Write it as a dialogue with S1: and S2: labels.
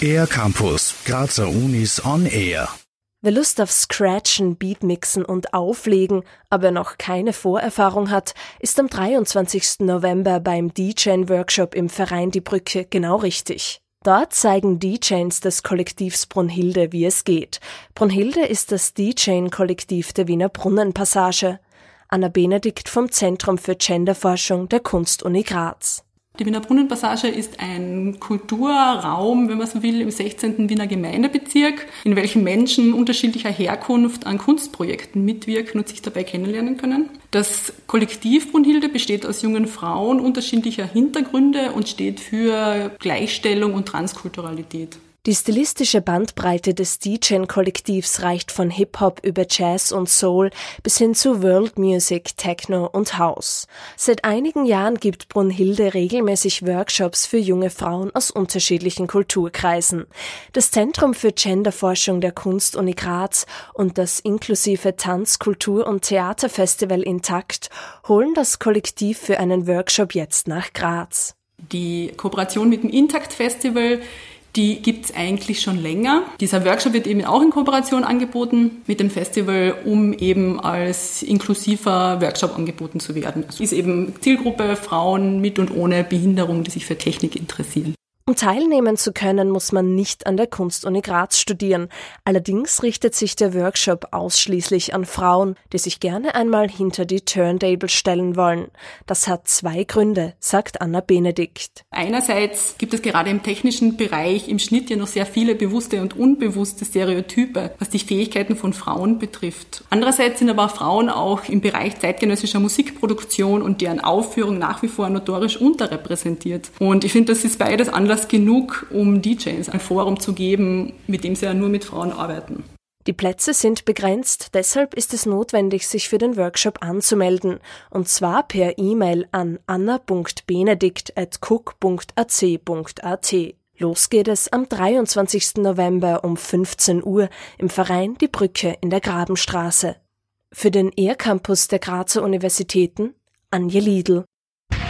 S1: Air Campus, Grazer Unis on Air.
S2: Wer Lust auf Scratchen, Beatmixen und Auflegen, aber noch keine Vorerfahrung hat, ist am 23. November beim DJing-Workshop im Verein Die Brücke genau richtig. Dort zeigen DJs des Kollektivs Brunhilde, wie es geht. Brunhilde ist das DJing-Kollektiv der Wiener Brunnenpassage. Anna Benedikt vom Zentrum für Genderforschung der Kunstuni Graz.
S3: Die Wiener Brunnenpassage ist ein Kulturraum, wenn man so will, im 16. Wiener Gemeindebezirk, in welchem Menschen unterschiedlicher Herkunft an Kunstprojekten mitwirken und sich dabei kennenlernen können. Das Kollektiv Brunhilde besteht aus jungen Frauen unterschiedlicher Hintergründe und steht für Gleichstellung und Transkulturalität.
S2: Die stilistische Bandbreite des DJ-Kollektivs reicht von Hip-Hop über Jazz und Soul bis hin zu World Music, Techno und House. Seit einigen Jahren gibt Brunhilde regelmäßig Workshops für junge Frauen aus unterschiedlichen Kulturkreisen. Das Zentrum für Genderforschung der Kunst-Uni Graz und das inklusive Tanz-, Kultur- und Theaterfestival Intakt holen das Kollektiv für einen Workshop jetzt nach Graz.
S3: Die Kooperation mit dem Intakt Festival die gibt's eigentlich schon länger. Dieser Workshop wird eben auch in Kooperation angeboten mit dem Festival, um eben als inklusiver Workshop angeboten zu werden. Es ist eben Zielgruppe Frauen mit und ohne Behinderung, die sich für Technik interessieren.
S2: Um teilnehmen zu können, muss man nicht an der Kunstuni Graz studieren. Allerdings richtet sich der Workshop ausschließlich an Frauen, die sich gerne einmal hinter die Turntable stellen wollen. Das hat zwei Gründe, sagt Anna Benedikt.
S3: Einerseits gibt es gerade im technischen Bereich im Schnitt ja noch sehr viele bewusste und unbewusste Stereotype, was die Fähigkeiten von Frauen betrifft. Andererseits sind aber Frauen auch im Bereich zeitgenössischer Musikproduktion und deren Aufführung nach wie vor notorisch unterrepräsentiert. Und ich finde, das ist beides Anlass Anlass genug, um DJs ein Forum zu geben, mit dem sie ja nur mit Frauen arbeiten.
S2: Die Plätze sind begrenzt, deshalb ist es notwendig, sich für den Workshop anzumelden, und zwar per E-Mail an anna.benedikt.cook.ac.at. Los geht es am 23. November um 15 Uhr im Verein Die Brücke in der Grabenstraße. Für den ER-Campus der Grazer Universitäten Anje Liedl.